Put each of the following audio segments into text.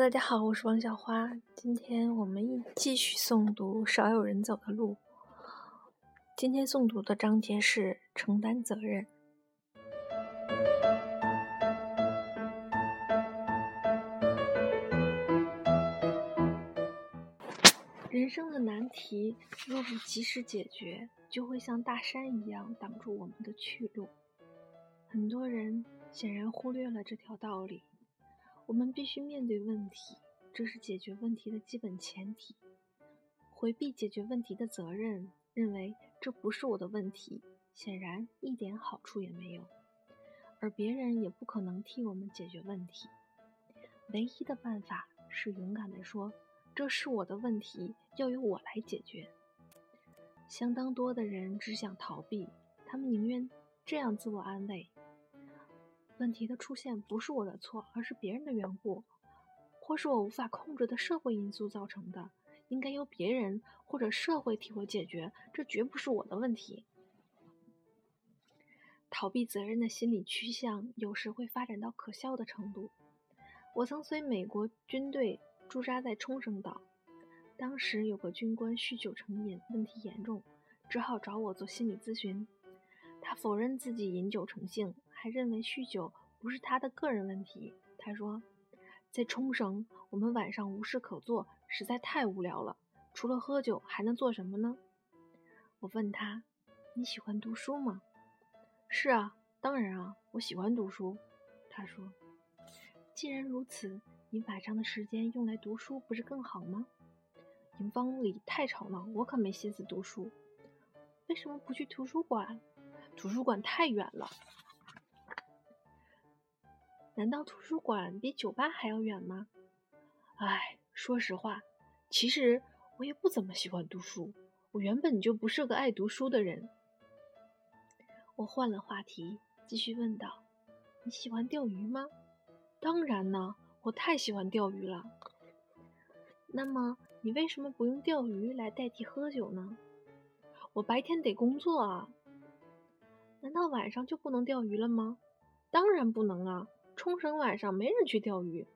大家好，我是王小花。今天我们一继续诵读《少有人走的路》。今天诵读的章节是承担责任。人生的难题，若不及时解决，就会像大山一样挡住我们的去路。很多人显然忽略了这条道理。我们必须面对问题，这是解决问题的基本前提。回避解决问题的责任，认为这不是我的问题，显然一点好处也没有，而别人也不可能替我们解决问题。唯一的办法是勇敢地说：“这是我的问题，要由我来解决。”相当多的人只想逃避，他们宁愿这样自我安慰。问题的出现不是我的错，而是别人的缘故，或是我无法控制的社会因素造成的，应该由别人或者社会替我解决，这绝不是我的问题。逃避责任的心理趋向有时会发展到可笑的程度。我曾随美国军队驻扎在冲绳岛，当时有个军官酗酒成瘾，问题严重，只好找我做心理咨询。他否认自己饮酒成性。还认为酗酒不是他的个人问题。他说，在冲绳，我们晚上无事可做，实在太无聊了。除了喝酒，还能做什么呢？我问他：“你喜欢读书吗？”“是啊，当然啊，我喜欢读书。”他说：“既然如此，你晚上的时间用来读书不是更好吗？”营房里太吵闹，我可没心思读书。为什么不去图书馆？图书馆太远了。难道图书馆比酒吧还要远吗？哎，说实话，其实我也不怎么喜欢读书。我原本就不是个爱读书的人。我换了话题，继续问道：“你喜欢钓鱼吗？”“当然呢，我太喜欢钓鱼了。”“那么，你为什么不用钓鱼来代替喝酒呢？”“我白天得工作啊。”“难道晚上就不能钓鱼了吗？”“当然不能啊。”冲绳晚上没人去钓鱼，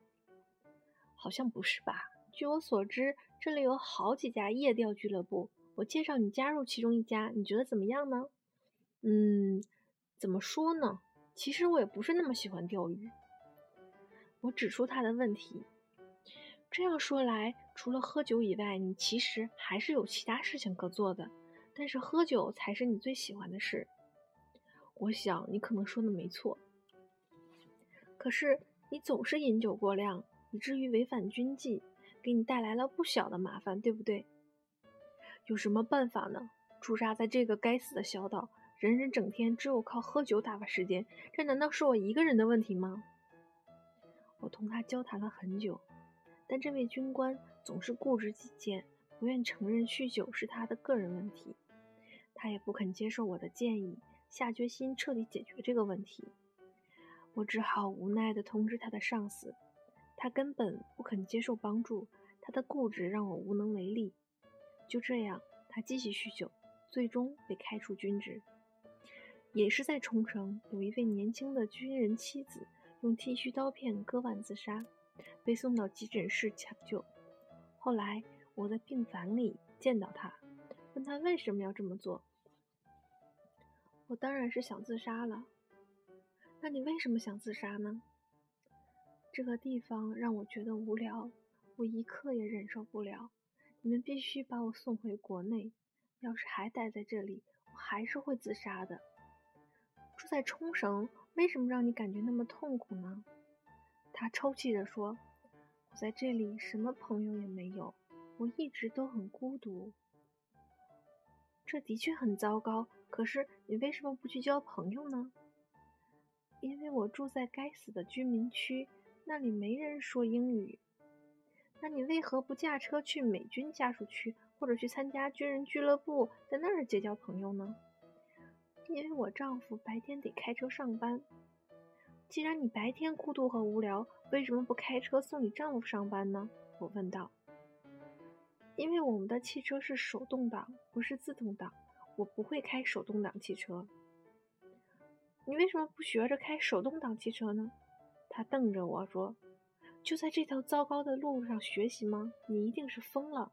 好像不是吧？据我所知，这里有好几家夜钓俱乐部。我介绍你加入其中一家，你觉得怎么样呢？嗯，怎么说呢？其实我也不是那么喜欢钓鱼。我指出他的问题。这样说来，除了喝酒以外，你其实还是有其他事情可做的。但是喝酒才是你最喜欢的事。我想你可能说的没错。可是你总是饮酒过量，以至于违反军纪，给你带来了不小的麻烦，对不对？有什么办法呢？驻扎在这个该死的小岛，人人整天只有靠喝酒打发时间，这难道是我一个人的问题吗？我同他交谈了很久，但这位军官总是固执己见，不愿承认酗酒是他的个人问题。他也不肯接受我的建议，下决心彻底解决这个问题。我只好无奈地通知他的上司，他根本不肯接受帮助，他的固执让我无能为力。就这样，他继续酗酒，最终被开除军职。也是在冲绳，有一位年轻的军人妻子用剃须刀片割腕自杀，被送到急诊室抢救。后来我在病房里见到他，问他为什么要这么做。我当然是想自杀了。那你为什么想自杀呢？这个地方让我觉得无聊，我一刻也忍受不了。你们必须把我送回国内。要是还待在这里，我还是会自杀的。住在冲绳，为什么让你感觉那么痛苦呢？他抽泣着说：“我在这里什么朋友也没有，我一直都很孤独。”这的确很糟糕。可是你为什么不去交朋友呢？因为我住在该死的居民区，那里没人说英语。那你为何不驾车去美军家属区，或者去参加军人俱乐部，在那儿结交朋友呢？因为我丈夫白天得开车上班。既然你白天孤独和无聊，为什么不开车送你丈夫上班呢？我问道。因为我们的汽车是手动挡，不是自动挡，我不会开手动挡汽车。你为什么不学着开手动挡汽车呢？他瞪着我说：“就在这条糟糕的路上学习吗？你一定是疯了。